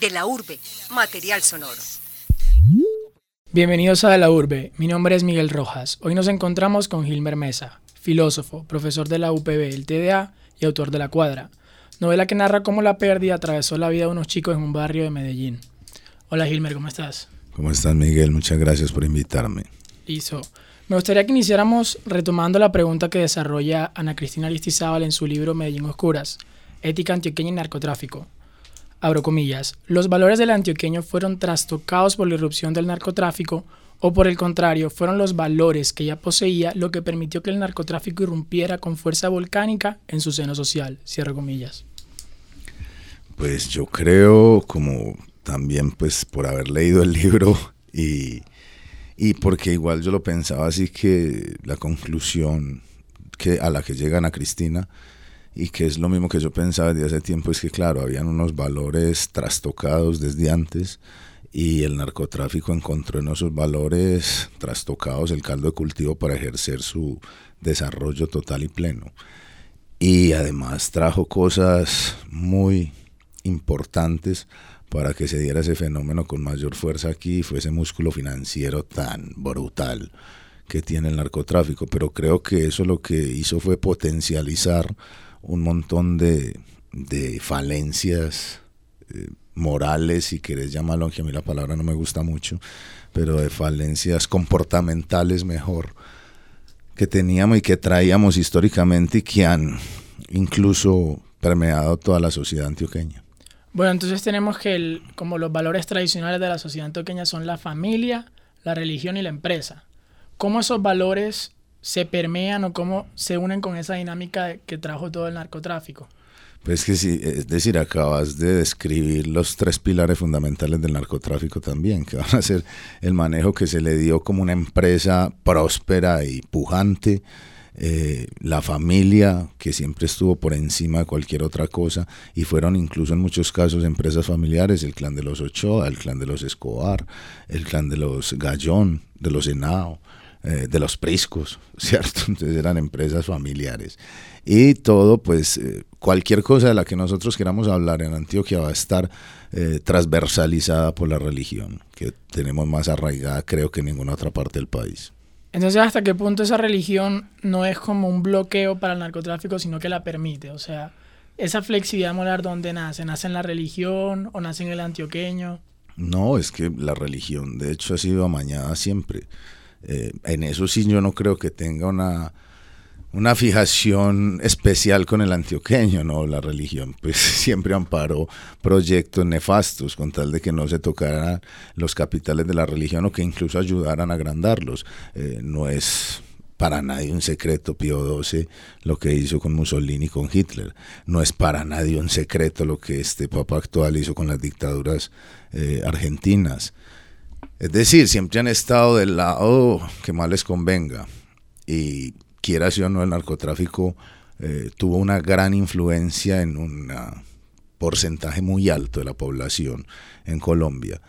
De la urbe, material sonoro. Bienvenidos a De la urbe, mi nombre es Miguel Rojas. Hoy nos encontramos con Gilmer Mesa, filósofo, profesor de la UPB, el TDA y autor de La Cuadra, novela que narra cómo la pérdida atravesó la vida de unos chicos en un barrio de Medellín. Hola Gilmer, ¿cómo estás? ¿Cómo estás Miguel? Muchas gracias por invitarme. Listo. Me gustaría que iniciáramos retomando la pregunta que desarrolla Ana Cristina Aristizábal en su libro Medellín Oscuras, Ética Antioqueña y Narcotráfico. Abro comillas, los valores del antioqueño fueron trastocados por la irrupción del narcotráfico o por el contrario, fueron los valores que ella poseía lo que permitió que el narcotráfico irrumpiera con fuerza volcánica en su seno social. Cierro comillas. Pues yo creo, como también pues por haber leído el libro y, y porque igual yo lo pensaba así que la conclusión que a la que llegan a Cristina y que es lo mismo que yo pensaba desde hace tiempo es que claro, habían unos valores trastocados desde antes y el narcotráfico encontró en esos valores trastocados el caldo de cultivo para ejercer su desarrollo total y pleno. Y además trajo cosas muy importantes para que se diera ese fenómeno con mayor fuerza aquí, fue ese músculo financiero tan brutal que tiene el narcotráfico. Pero creo que eso lo que hizo fue potencializar un montón de, falencias eh, morales, si querés llamarlo, aunque a mí la palabra no me gusta mucho, pero de falencias comportamentales mejor que teníamos y que traíamos históricamente y que han incluso permeado toda la sociedad antioqueña. Bueno, entonces tenemos que el, como los valores tradicionales de la sociedad antioqueña son la familia, la religión y la empresa. ¿Cómo esos valores se permean o cómo se unen con esa dinámica que trajo todo el narcotráfico? Pues que sí, es decir, acabas de describir los tres pilares fundamentales del narcotráfico también, que van a ser el manejo que se le dio como una empresa próspera y pujante, eh, la familia que siempre estuvo por encima de cualquier otra cosa y fueron incluso en muchos casos empresas familiares, el clan de los Ochoa, el clan de los Escobar, el clan de los Gallón, de los Henao, eh, de los Priscos, ¿cierto? Entonces eran empresas familiares. Y todo, pues eh, cualquier cosa de la que nosotros queramos hablar en Antioquia va a estar transversalizada por la religión, que tenemos más arraigada creo que en ninguna otra parte del país. Entonces, ¿hasta qué punto esa religión no es como un bloqueo para el narcotráfico, sino que la permite? O sea, esa flexibilidad moral, ¿dónde nace? ¿Nace en la religión o nace en el antioqueño? No, es que la religión, de hecho, ha sido amañada siempre. Eh, en eso sí yo no creo que tenga una una fijación especial con el antioqueño, ¿no? La religión, pues siempre amparó proyectos nefastos con tal de que no se tocaran los capitales de la religión o que incluso ayudaran a agrandarlos. Eh, no es para nadie un secreto Pío XII lo que hizo con Mussolini y con Hitler. No es para nadie un secreto lo que este Papa actual hizo con las dictaduras eh, argentinas. Es decir, siempre han estado del lado que más les convenga. Y quiera o no, el narcotráfico eh, tuvo una gran influencia en un porcentaje muy alto de la población en Colombia.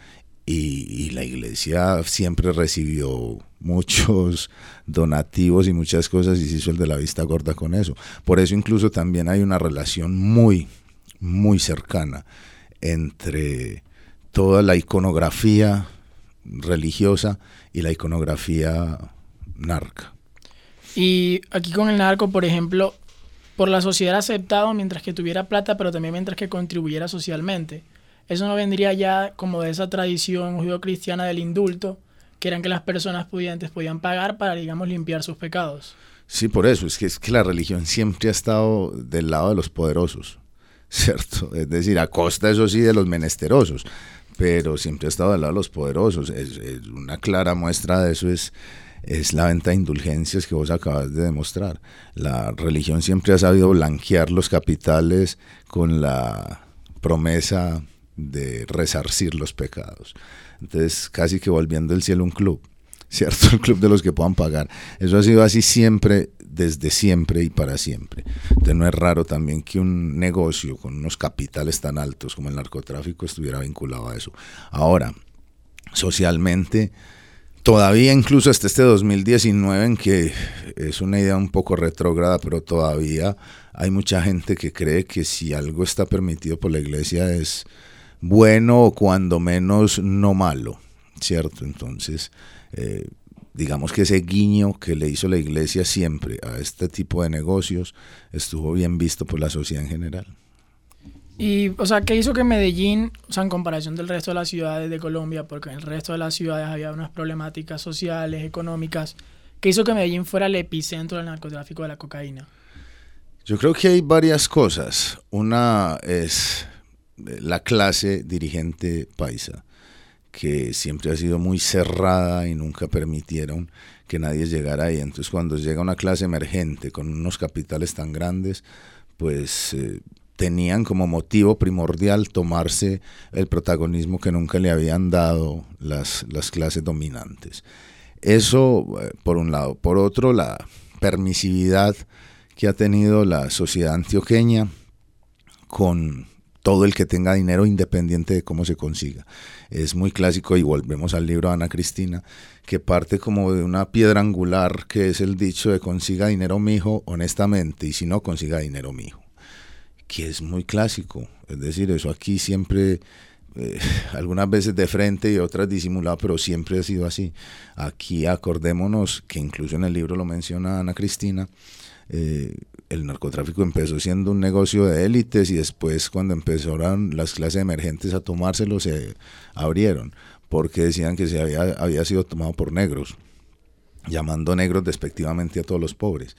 Y, la iglesia siempre recibió muchos donativos y muchas cosas y se hizo el de la vista gorda con eso. Por eso incluso también hay una relación muy, muy cercana entre toda la iconografía religiosa y la iconografía narca. Y aquí con el narco, por ejemplo, por la sociedad aceptado mientras que tuviera plata, pero también mientras que contribuyera socialmente. Eso no vendría ya como de esa tradición judío-cristiana del indulto, que eran que las personas pudientes podían pagar para, digamos, limpiar sus pecados. Sí, por eso, es que, es que la religión siempre ha estado del lado de los poderosos, ¿cierto? Es decir, a costa, eso sí, de los menesterosos, pero siempre ha estado del lado de los poderosos. es una clara muestra de eso es es la venta de indulgencias que vos acabas de demostrar. La religión siempre ha sabido blanquear los capitales con la promesa de resarcir los pecados. Entonces, casi que volviendo el cielo un club, ¿cierto? El club de los que puedan pagar. Eso ha sido así siempre, desde siempre y para siempre. Entonces, no es raro también que un negocio con unos capitales tan altos como el narcotráfico estuviera vinculado a eso. Ahora, socialmente todavía incluso hasta este 2019 en que es una idea un poco retrógrada, pero todavía hay mucha gente que cree que si algo está permitido por la iglesia es bueno o cuando menos no malo, ¿cierto? Entonces, eh, digamos que ese guiño que le hizo la iglesia siempre a este tipo de negocios estuvo bien visto por la sociedad en general. Y, o sea, ¿qué hizo que Medellín, o sea, en comparación del resto de las ciudades de Colombia, porque en el resto de las ciudades había unas problemáticas sociales, económicas, ¿qué hizo que Medellín fuera el epicentro del narcotráfico de la cocaína? Yo creo que hay varias cosas. Una es la clase dirigente paisa, que siempre ha sido muy cerrada y nunca permitieron que nadie llegara ahí. Entonces cuando llega una clase emergente con unos capitales tan grandes, pues eh, tenían como motivo primordial tomarse el protagonismo que nunca le habían dado las, las clases dominantes. Eso, eh, por un lado. Por otro, la permisividad que ha tenido la sociedad antioqueña con todo el que tenga dinero independiente de cómo se consiga. Es muy clásico y volvemos al libro de Ana Cristina, que parte como de una piedra angular que es el dicho de consiga dinero mijo honestamente y si no consiga dinero mijo que es muy clásico. Es decir, eso aquí siempre, eh, algunas veces de frente y otras disimulado, pero siempre ha sido así. Aquí acordémonos que incluso en el libro lo menciona Ana Cristina, eh, el narcotráfico empezó siendo un negocio de élites y después cuando empezaron las clases emergentes a tomárselo se abrieron porque decían que se había, había sido tomado por negros, llamando negros despectivamente a todos los pobres.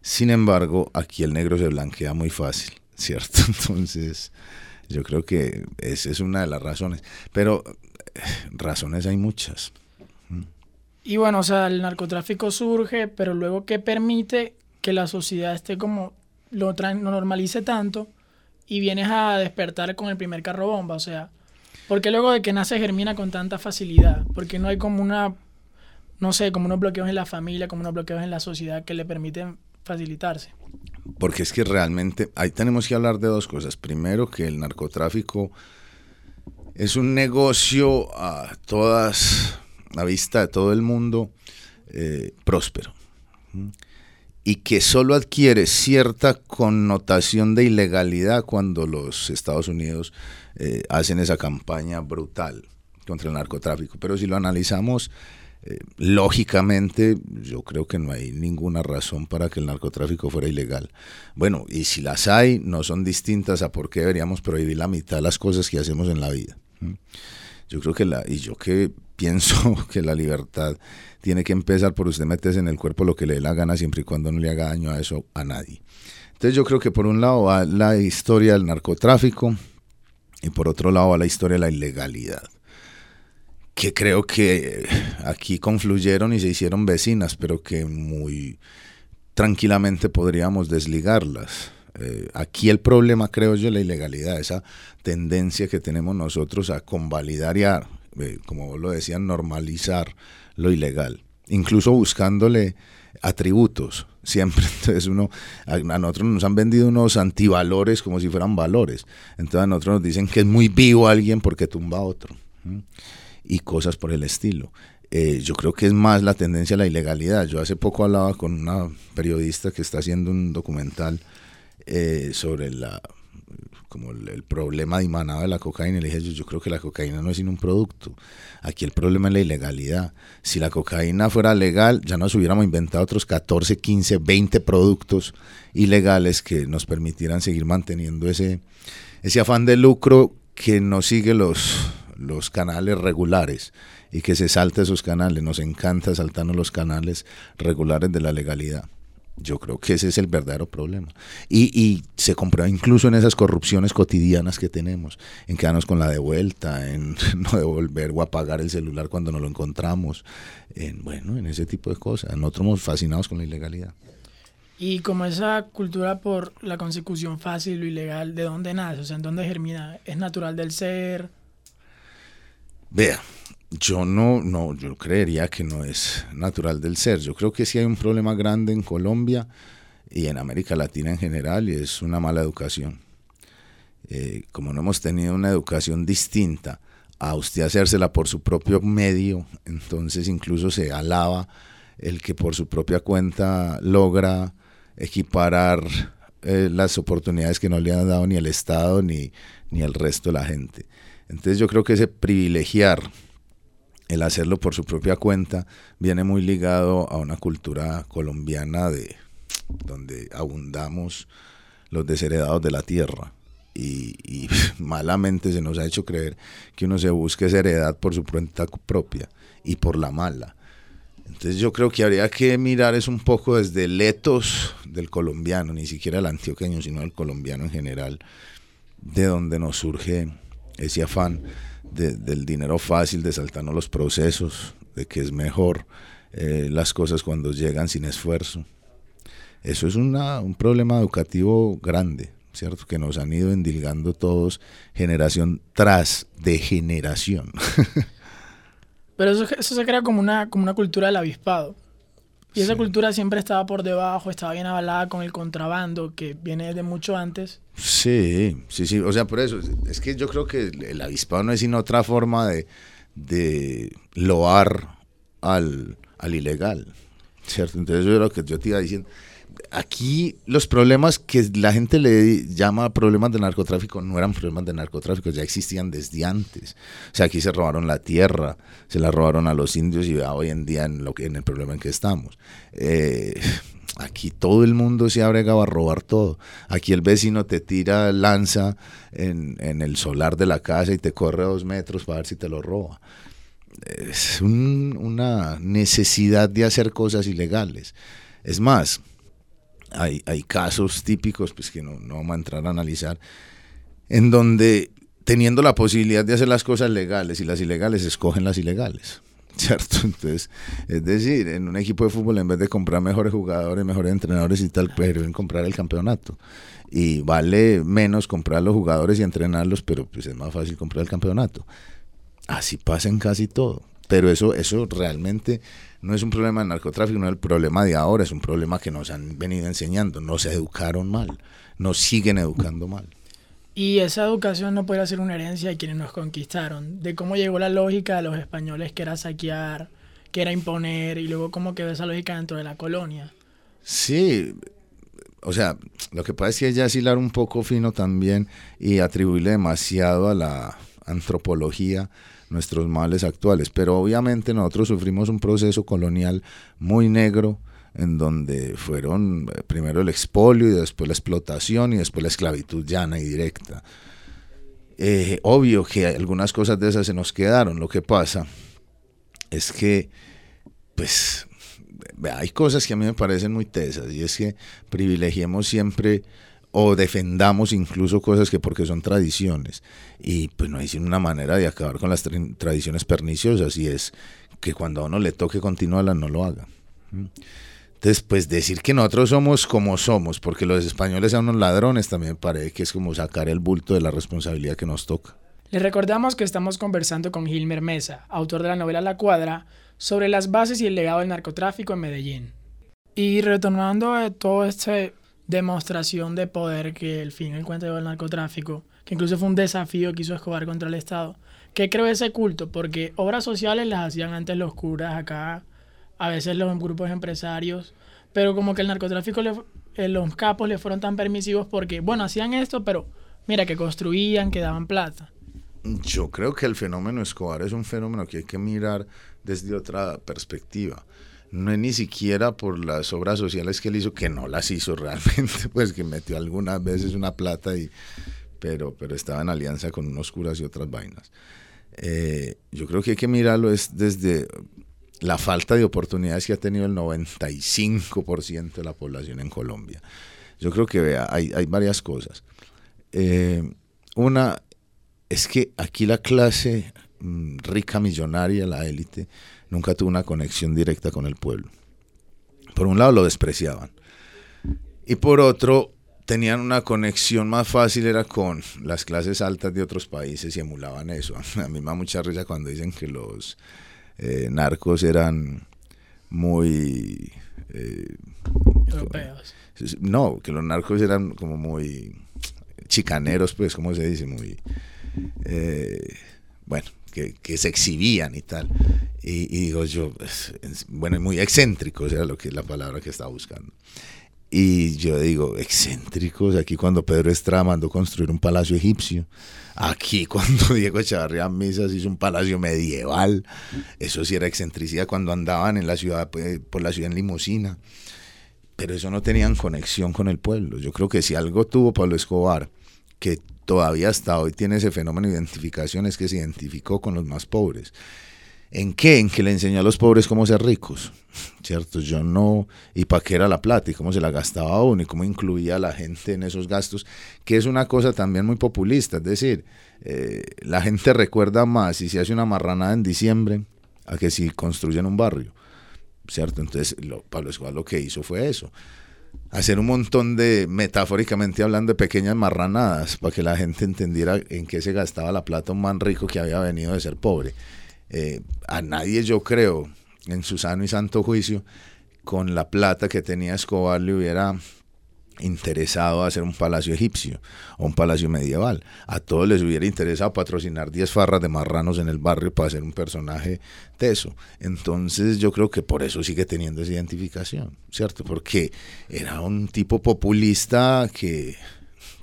Sin embargo, aquí el negro se blanquea muy fácil ¿cierto? Entonces, yo creo que esa es una de las razones. Pero eh, razones hay muchas. Y bueno, o sea, el narcotráfico surge, pero luego ¿qué permite que la sociedad esté como, lo, lo normalice tanto y vienes a despertar con el primer carro bomba? O sea, ¿por qué luego de que nace germina con tanta facilidad? Porque no hay como una, no sé, como unos bloqueos en la familia, como unos bloqueos en la sociedad que le permiten facilitarse porque es que realmente ahí tenemos que hablar de dos cosas. Primero, que el narcotráfico es un negocio a todas, a vista de todo el mundo, eh, próspero. Y que solo adquiere cierta connotación de ilegalidad cuando los Estados Unidos eh, hacen esa campaña brutal contra el narcotráfico. Pero si lo analizamos eh, lógicamente, yo creo que no hay ninguna razón para que el narcotráfico fuera ilegal. Bueno, y si las hay, no son distintas a por qué deberíamos prohibir la mitad de las cosas que hacemos en la vida. Yo creo que la, y yo que pienso que la libertad tiene que empezar por usted meterse en el cuerpo lo que le dé la gana siempre y cuando no le haga daño a eso a nadie. Entonces yo creo que por un lado va la historia del narcotráfico y por otro lado va la historia de la ilegalidad que creo que aquí confluyeron y se hicieron vecinas, pero que muy tranquilamente podríamos desligarlas. Eh, aquí el problema, creo yo, es la ilegalidad, esa tendencia que tenemos nosotros a convalidar y eh, como vos lo decían, normalizar lo ilegal, incluso buscándole atributos. Siempre, entonces uno, a, nosotros nos han vendido unos antivalores como si fueran valores. Entonces a nosotros nos dicen que es muy vivo alguien porque tumba a otro y cosas por el estilo. Eh, yo creo que es más la tendencia a la ilegalidad. Yo hace poco hablaba con una periodista que está haciendo un documental eh, sobre la como el, problema de de la cocaína le dije yo, yo creo que la cocaína no es sino un producto. Aquí el problema es la ilegalidad. Si la cocaína fuera legal, ya nos hubiéramos inventado otros 14, 15, 20 productos ilegales que nos permitieran seguir manteniendo ese, ese afán de lucro que no sigue los, los canales regulares y que se salte esos canales. Nos encanta saltarnos los canales regulares de la legalidad. Yo creo que ese es el verdadero problema. Y, se comprueba incluso en esas corrupciones cotidianas que tenemos, en quedarnos con la devuelta, en no devolver o apagar el celular cuando no lo encontramos, en, bueno, en ese tipo de cosas. Nosotros somos fascinados con la ilegalidad. Y como esa cultura por la consecución fácil, lo ilegal, ¿de dónde nace? O sea, ¿en dónde germina? ¿Es natural del ser? Vea, yo no, no, yo creería que no es natural del ser. Yo creo que sí hay un problema grande en Colombia y en América Latina en general y es una mala educación. Eh, como no hemos tenido una educación distinta a usted hacérsela por su propio medio, entonces incluso se alaba el que por su propia cuenta logra equiparar eh, las oportunidades que no le han dado ni el Estado ni, ni el resto de la gente. Entonces yo creo que ese privilegiar el hacerlo por su propia cuenta viene muy ligado a una cultura colombiana de donde abundamos los desheredados de la tierra. Y, malamente se nos ha hecho creer que uno se busque esa heredad por su cuenta propia y por la mala. Entonces yo creo que habría que mirar es un poco desde el etos del colombiano, ni siquiera el antioqueño, sino el colombiano en general, de donde nos surge ese afán del dinero fácil, de saltarnos los procesos, de que es mejor eh, las cosas cuando llegan sin esfuerzo. Eso es una, un problema educativo grande, ¿cierto? Que nos han ido endilgando todos generación tras de generación. Pero eso, eso se crea como una, como una cultura del avispado. Y esa cultura siempre estaba por debajo, estaba bien avalada con el contrabando, que viene de mucho antes. Sí, sí, sí. O sea, por eso, es que yo creo que el avispado no es sino otra forma de, de loar al, al ilegal, ¿cierto? Entonces, yo lo que yo te iba diciendo aquí los problemas que la gente le llama problemas de narcotráfico no eran problemas de narcotráfico, ya existían desde antes. O sea, aquí se robaron la tierra, se la robaron a los indios y hoy en día en, lo que, en el problema en que estamos. Eh, aquí todo el mundo se ha bregado a robar todo. Aquí el vecino te tira lanza en, en el solar de la casa y te corre dos metros para ver si te lo roba. Es una necesidad de hacer cosas ilegales. Es más, hay, hay casos típicos, pues que no, no vamos a entrar a analizar, en donde teniendo la posibilidad de hacer las cosas legales y las ilegales escogen las ilegales. ¿Cierto? Entonces, es decir, en un equipo de fútbol, en vez de comprar mejores jugadores, mejores entrenadores y tal, prefieren comprar el campeonato. Y vale menos comprar los jugadores y entrenarlos, pero pues es más fácil comprar el campeonato. Así pasa en casi todo. Pero eso, eso realmente no es un problema de narcotráfico, no es el problema de ahora, es un problema que nos han venido enseñando. Nos educaron mal, nos siguen educando mal. Y esa educación no puede ser una herencia de quienes nos conquistaron, de cómo llegó la lógica de los españoles que era saquear, que era imponer, y luego cómo quedó esa lógica dentro de la colonia. Sí, o sea, lo que pasa es que es ya asilar un poco fino también y atribuirle demasiado a la antropología nuestros males actuales. Pero obviamente nosotros sufrimos un proceso colonial muy negro en donde fueron eh, primero el expolio y después la explotación y después la esclavitud llana y directa. Eh, obvio que algunas cosas de esas se nos quedaron. Lo que pasa es que, pues, hay cosas que a mí me parecen muy tesas y es que privilegiemos siempre o defendamos incluso cosas que porque son tradiciones. Y pues no hay sino una manera de acabar con las tradiciones perniciosas y es que cuando a uno le toque continuarlas no lo haga. Entonces, pues decir que nosotros somos como somos, porque los españoles son unos ladrones, también parece que es como sacar el bulto de la responsabilidad que nos toca. Les recordamos que estamos conversando con Gilmer Mesa, autor de la novela La Cuadra, sobre las bases y el legado del narcotráfico en Medellín. Y retornando a todo este demostración de poder que el fin encuentra el narcotráfico, que incluso fue un desafío que hizo Escobar contra el Estado. ¿Qué creo ese culto? Porque obras sociales las hacían antes los curas acá, a veces los grupos empresarios, pero como que el narcotráfico, eh, los capos le fueron tan permisivos porque, bueno, hacían esto, pero mira, que construían, que daban plata. Yo creo que el fenómeno Escobar es un fenómeno que hay que mirar desde otra perspectiva no es ni siquiera por las obras sociales que él hizo, que no las hizo realmente, pues que metió algunas veces una plata, y, pero, pero estaba en alianza con unos curas y otras vainas. Eh, yo creo que hay que mirarlo es desde la falta de oportunidades que ha tenido el 95% de la población en Colombia. Yo creo que vea, hay, hay varias cosas. Eh, una es que aquí la clase mm, rica, millonaria, la élite, nunca tuvo una conexión directa con el pueblo. Por un lado lo despreciaban y por otro tenían una conexión más fácil era con las clases altas de otros países y emulaban eso. A mí me da mucha risa cuando dicen que los eh, narcos eran muy... Eh, Europeos. No, que los narcos eran como muy chicaneros, pues, ¿cómo se dice? Muy... Eh, bueno, que, se exhibían y tal. Y, digo yo, pues, bueno, muy excéntrico, era lo que la palabra que estaba buscando. Y yo digo, excéntricos, aquí cuando Pedro Estrada mandó construir un palacio egipcio, aquí cuando Diego Echavarría Misas hizo un palacio medieval, eso sí era excentricidad cuando andaban en la ciudad, pues, por la ciudad en limusina, pero eso no tenían conexión con el pueblo. Yo creo que si algo tuvo Pablo Escobar, que todavía hasta hoy tiene ese fenómeno de identificación, es que se identificó con los más pobres. ¿En qué? En que le enseñó a los pobres cómo ser ricos, ¿cierto? Yo no, y para qué era la plata y cómo se la gastaba uno y cómo incluía a la gente en esos gastos, que es una cosa también muy populista, es decir, eh, la gente recuerda más si se hace una marranada en diciembre a que si construyen un barrio, ¿cierto? Entonces lo, Pablo Escobar lo que hizo fue eso, hacer un montón de, metafóricamente hablando, de pequeñas marranadas para que la gente entendiera en qué se gastaba la plata un man rico que había venido de ser pobre. Eh, a nadie yo creo, en su sano y santo juicio, con la plata que tenía Escobar le hubiera interesado hacer un palacio egipcio o un palacio medieval. A todos les hubiera interesado patrocinar 10 farras de marranos en el barrio para hacer un personaje teso. Entonces yo creo que por eso sigue teniendo esa identificación, ¿cierto? Porque era un tipo populista que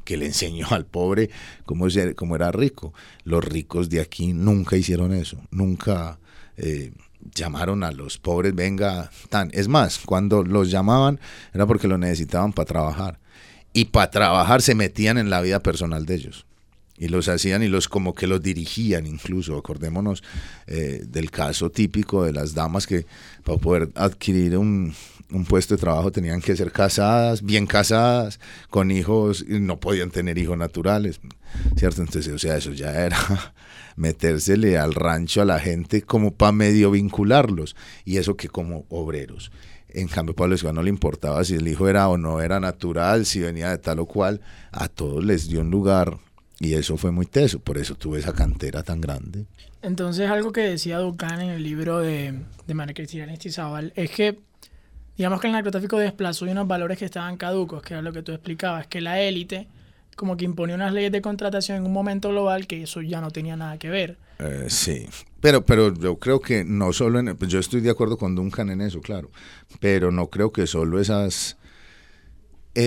que le enseñó al pobre cómo, cómo era rico. Los ricos de aquí nunca hicieron eso, nunca eh, llamaron a los pobres, venga, tan. Es más, cuando los llamaban era porque lo necesitaban para trabajar. Y para trabajar se metían en la vida personal de ellos y los hacían y los como que los dirigían incluso. Acordémonos eh, del caso típico de las damas que para poder adquirir un, un, puesto de trabajo tenían que ser casadas, bien casadas, con hijos, y no podían tener hijos naturales, ¿cierto? Entonces, o sea, eso ya era metérsele al rancho a la gente como para medio vincularlos y eso que como obreros. En cambio, Pablo Escobar no le importaba si el hijo era o no era natural, si venía de tal o cual, a todos les dio un lugar y eso fue muy teso, por eso tuve esa cantera tan grande. Entonces, algo que decía Ducán en el libro de, de María Cristina Estizábal es que, digamos que el narcotráfico desplazó unos valores que estaban caducos, que era lo que tú explicabas, que la élite como que imponía unas leyes de contratación en un momento global que eso ya no tenía nada que ver. Eh, sí, pero, pero yo creo que no solo en... Pues yo estoy de acuerdo con Duncan en eso, claro, pero no creo que solo esas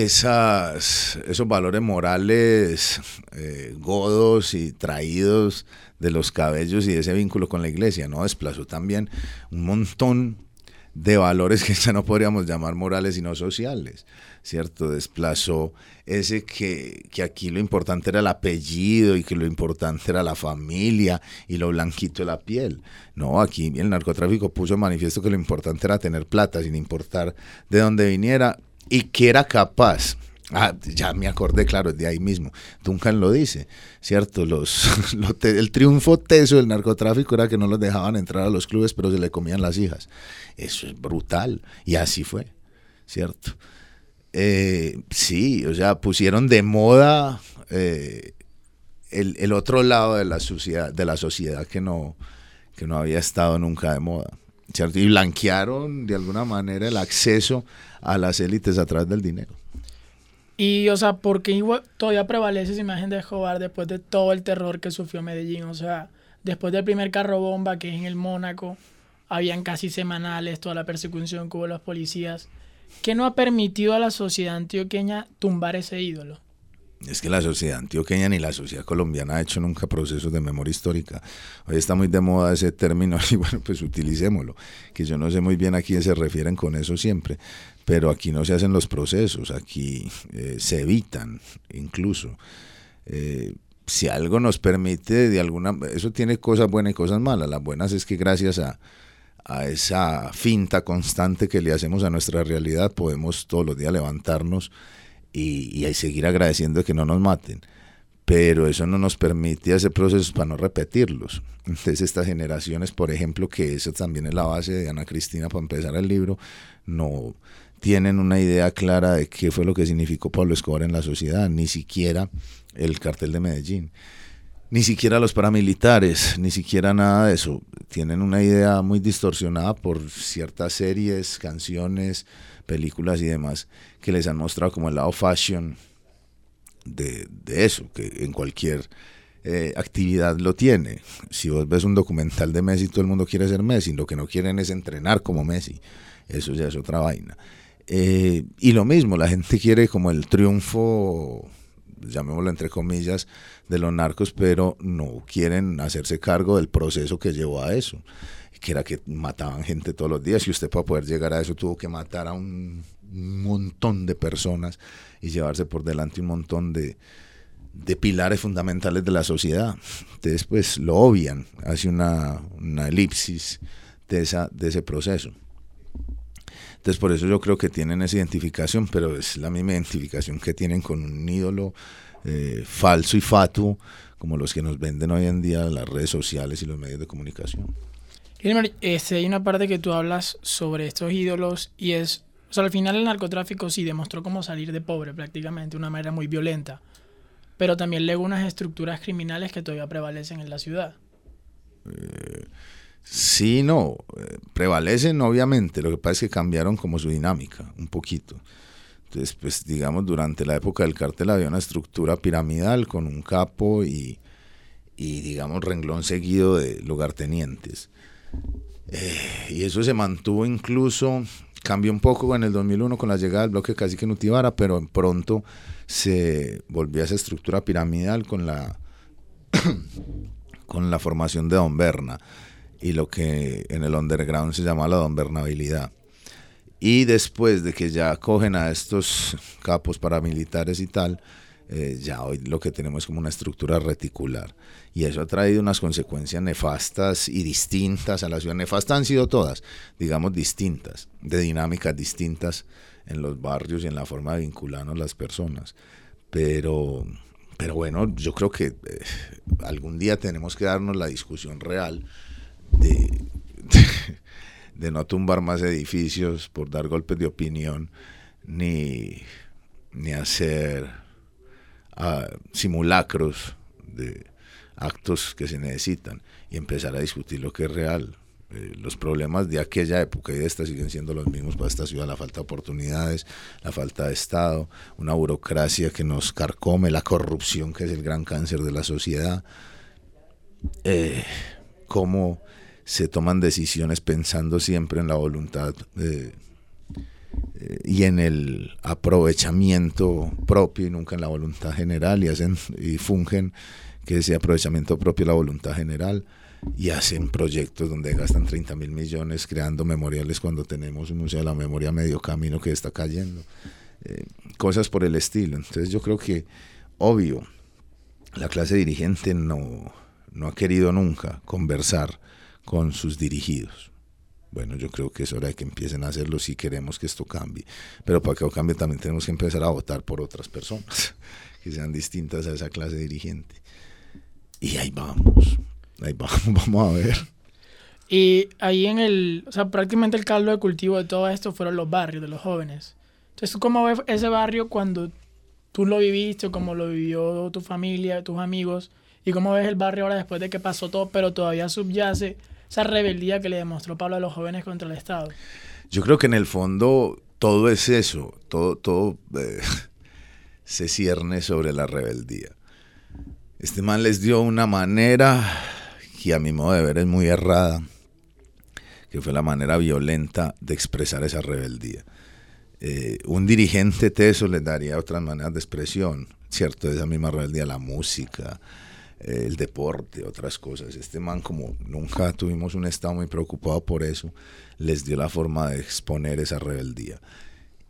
esos valores morales eh, godos y traídos de los cabellos y ese vínculo con la iglesia, ¿no? Desplazó también un montón de valores que ya no podríamos llamar morales sino sociales, ¿cierto? Desplazó ese que, que aquí lo importante era el apellido y que lo importante era la familia y lo blanquito de la piel. No, aquí el narcotráfico puso manifiesto que lo importante era tener plata sin importar de dónde viniera y que era capaz. Ah, ya me acordé, claro, de ahí mismo. Duncan lo dice, ¿cierto? Los, el triunfo teso del narcotráfico era que no los dejaban entrar a los clubes, pero se le comían las hijas. Eso es brutal. Y así fue, ¿cierto? Eh, sí, o sea, pusieron de moda eh, el, el, otro lado de la, sociedad, de la sociedad que no, que no había estado nunca de moda. Y blanquearon de alguna manera el acceso a las élites a través del dinero. Y, o sea, ¿por qué todavía prevalece esa imagen de Escobar después de todo el terror que sufrió Medellín? O sea, después del primer carro bomba que es en el Mónaco, habían casi semanales toda la persecución que hubo los policías. ¿Qué no ha permitido a la sociedad antioqueña tumbar ese ídolo? Es que la sociedad antioqueña ni la sociedad colombiana ha hecho nunca procesos de memoria histórica. Hoy está muy de moda ese término y bueno, pues utilicémoslo, que yo no sé muy bien a quién se refieren con eso siempre, pero aquí no se hacen los procesos, aquí eh, se evitan incluso. Eh, si algo nos permite de alguna eso tiene cosas buenas y cosas malas. Las buenas es que gracias a, a esa finta constante que le hacemos a nuestra realidad podemos todos los días levantarnos y, y seguir agradeciendo que no nos maten. Pero eso no nos permite hacer procesos para no repetirlos. Entonces estas generaciones, por ejemplo, que eso también es la base de Ana Cristina para empezar el libro, no tienen una idea clara de qué fue lo que significó Pablo Escobar en la sociedad, ni siquiera el cartel de Medellín, ni siquiera los paramilitares, ni siquiera nada de eso. Tienen una idea muy distorsionada por ciertas series, canciones, películas y demás que les han mostrado como el lado fashion de, eso, que en cualquier eh, actividad lo tiene. Si vos ves un documental de Messi, todo el mundo quiere ser Messi, lo que no quieren es entrenar como Messi. Eso ya es otra vaina. Eh, y lo mismo, la gente quiere como el triunfo, llamémoslo entre comillas, de los narcos, pero no quieren hacerse cargo del proceso que llevó a eso, que era que mataban gente todos los días y usted para poder llegar a eso tuvo que matar a un montón de personas y llevarse por delante un montón de, pilares fundamentales de la sociedad. Entonces, pues lo obvian, hace una, una elipsis de, esa, de ese proceso. Entonces, por eso yo creo que tienen esa identificación, pero es la misma identificación que tienen con un ídolo eh, falso y fatuo, como los que nos venden hoy en día las redes sociales y los medios de comunicación. Este, hay una parte que tú hablas sobre estos ídolos y es, o sea, al final el narcotráfico sí demostró cómo salir de pobre prácticamente, de una manera muy violenta pero también legó unas estructuras criminales que todavía prevalecen en la ciudad. Eh, sí, no, eh, prevalecen obviamente, lo que pasa es que cambiaron como su dinámica un poquito. Entonces, pues digamos, durante la época del cártel había una estructura piramidal con un capo y, y digamos, renglón seguido de lugartenientes. Eh, y eso se mantuvo incluso, cambió un poco en el 2001 con la llegada del bloque Cacique Nutibara, pero pronto se volvió a esa estructura piramidal con la, con la formación de Don Berna y lo que en el underground se llama la Don Bernabilidad. Y después de que ya cogen a estos capos paramilitares y tal, eh, ya hoy lo que tenemos es como una estructura reticular. Y eso ha traído unas consecuencias nefastas y distintas a la ciudad. Nefastas han sido todas, digamos, distintas, de dinámicas distintas en los barrios y en la forma de vincularnos las personas. Pero, pero bueno, yo creo que eh, algún día tenemos que darnos la discusión real de, no tumbar más edificios por dar golpes de opinión, ni, ni hacer ah, simulacros de actos que se necesitan y empezar a discutir lo que es real. Eh, los problemas de aquella época y de esta siguen siendo los mismos para esta ciudad, la falta de oportunidades, la falta de Estado, una burocracia que nos carcome, la corrupción que es el gran cáncer de la sociedad, eh, cómo se toman decisiones pensando siempre en la voluntad eh, y en el aprovechamiento propio y nunca en la voluntad general y hacen y fungen que ese aprovechamiento propio la voluntad general y hacen proyectos donde gastan 30 mil millones creando memoriales cuando tenemos un museo de la memoria medio camino que está cayendo. Eh, cosas por el estilo. Entonces yo creo que, obvio, la clase dirigente no, no ha querido nunca conversar con sus dirigidos. Bueno, yo creo que es hora de que empiecen a hacerlo si queremos que esto cambie. Pero para que cambie también tenemos que empezar a votar por otras personas que sean distintas a esa clase dirigente. Y ahí vamos. Ahí vamos, a ver. Y ahí en el, o sea, prácticamente el caldo de cultivo de todo esto fueron los barrios de los jóvenes. Entonces, ¿tú cómo ves ese barrio cuando tú lo viviste, cómo lo vivió tu familia, tus amigos? ¿Y cómo ves el barrio ahora después de que pasó todo, pero todavía subyace esa rebeldía que le demostró Pablo a los jóvenes contra el Estado? Yo creo que en el fondo todo es eso, todo, todo eh, se cierne sobre la rebeldía. Este man les dio una manera que a mi modo de ver es muy errada, que fue la manera violenta de expresar esa rebeldía. Eh, un dirigente teso les daría otras maneras de expresión, ¿cierto? Esa misma rebeldía, la música, el deporte, otras cosas. Este man, como nunca tuvimos un Estado muy preocupado por eso, les dio la forma de exponer esa rebeldía.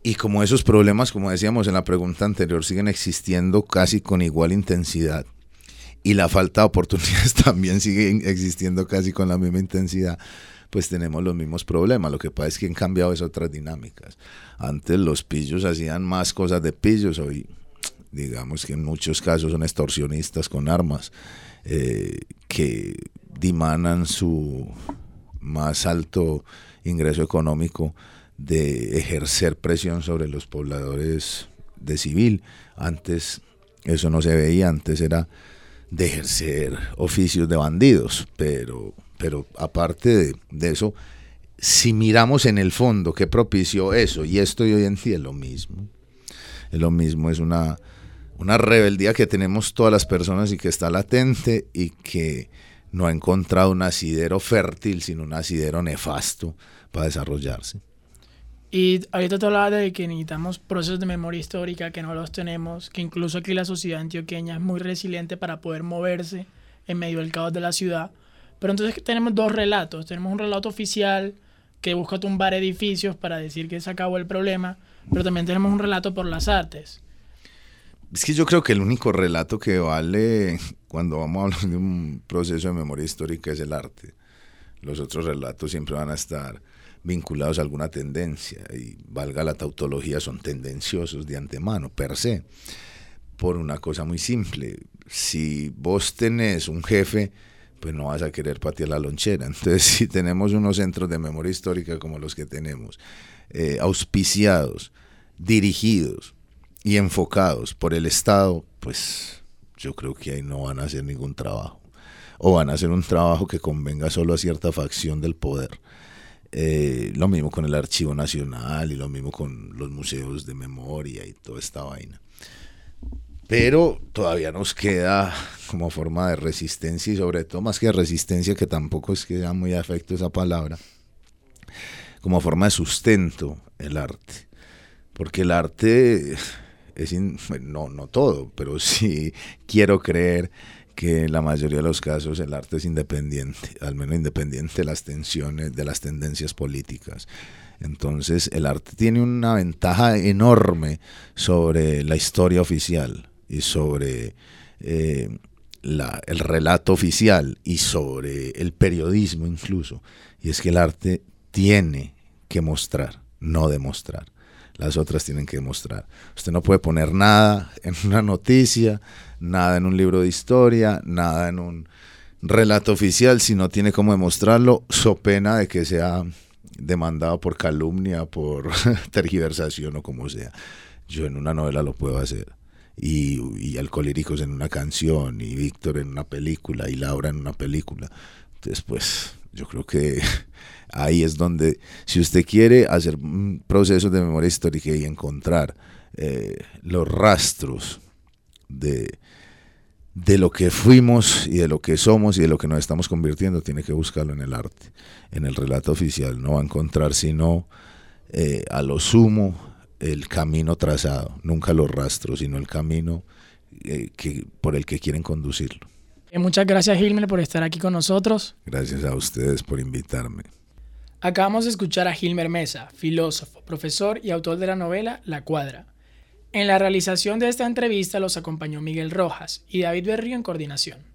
Y como esos problemas, como decíamos en la pregunta anterior, siguen existiendo casi con igual intensidad, y la falta de oportunidades también sigue existiendo casi con la misma intensidad, pues tenemos los mismos problemas. Lo que pasa es que han cambiado esas otras dinámicas. Antes los pillos hacían más cosas de pillos, hoy digamos que en muchos casos son extorsionistas con armas eh, que dimanan su más alto ingreso económico de ejercer presión sobre los pobladores de civil. Antes eso no se veía, antes era de ejercer oficios de bandidos, pero, pero aparte de, eso, si miramos en el fondo qué propició eso, y esto hoy en día es lo mismo, es lo mismo, es una una rebeldía que tenemos todas las personas y que está latente y que no ha encontrado un asidero fértil, sino un asidero nefasto para desarrollarse. Y ahorita te hablaba de que necesitamos procesos de memoria histórica, que no los tenemos, que incluso aquí la sociedad antioqueña es muy resiliente para poder moverse en medio del caos de la ciudad. Pero entonces tenemos dos relatos. Tenemos un relato oficial que busca tumbar edificios para decir que se acabó el problema, pero también tenemos un relato por las artes. Es que yo creo que el único relato que vale cuando vamos a hablar de un proceso de memoria histórica es el arte. Los otros relatos siempre van a estar vinculados a alguna tendencia y valga la tautología, son tendenciosos de antemano, per se, por una cosa muy simple. Si vos tenés un jefe, pues no vas a querer patear la lonchera. Entonces, si tenemos unos centros de memoria histórica como los que tenemos, eh, auspiciados, dirigidos, y enfocados por el Estado, pues yo creo que ahí no van a hacer ningún trabajo. O van a hacer un trabajo que convenga solo a cierta facción del poder. Eh, lo mismo con el Archivo Nacional y lo mismo con los museos de memoria y toda esta vaina. Pero todavía nos queda como forma de resistencia y sobre todo más que resistencia, que tampoco es que sea muy afecto esa palabra, como forma de sustento el arte. Porque el arte es no, no todo, pero sí quiero creer que en la mayoría de los casos el arte es independiente, al menos independiente de las tensiones, de las tendencias políticas. Entonces el arte tiene una ventaja enorme sobre la historia oficial y sobre eh, la, el relato oficial y sobre el periodismo incluso. Y es que el arte tiene que mostrar, no demostrar las otras tienen que demostrar. Usted no puede poner nada en una noticia, nada en un libro de historia, nada en un relato oficial si no tiene cómo demostrarlo, so pena de que sea demandado por calumnia, por tergiversación o como sea. Yo en una novela lo puedo hacer. Y, y Alcolíricos en una canción, y Víctor en una película, y Laura en una película. Entonces, pues, yo creo que ahí es donde, si usted quiere hacer un proceso de memoria histórica y encontrar eh, los rastros de, de lo que fuimos y de lo que somos y de lo que nos estamos convirtiendo, tiene que buscarlo en el arte, en el relato oficial. No va a encontrar sino eh, a lo sumo el camino trazado, nunca los rastros, sino el camino eh, que, por el que quieren conducirlo. Muchas gracias Gilmer por estar aquí con nosotros. Gracias a ustedes por invitarme. Acabamos de escuchar a Gilmer Mesa, filósofo, profesor y autor de la novela La Cuadra. En la realización de esta entrevista los acompañó Miguel Rojas y David Berrío en coordinación.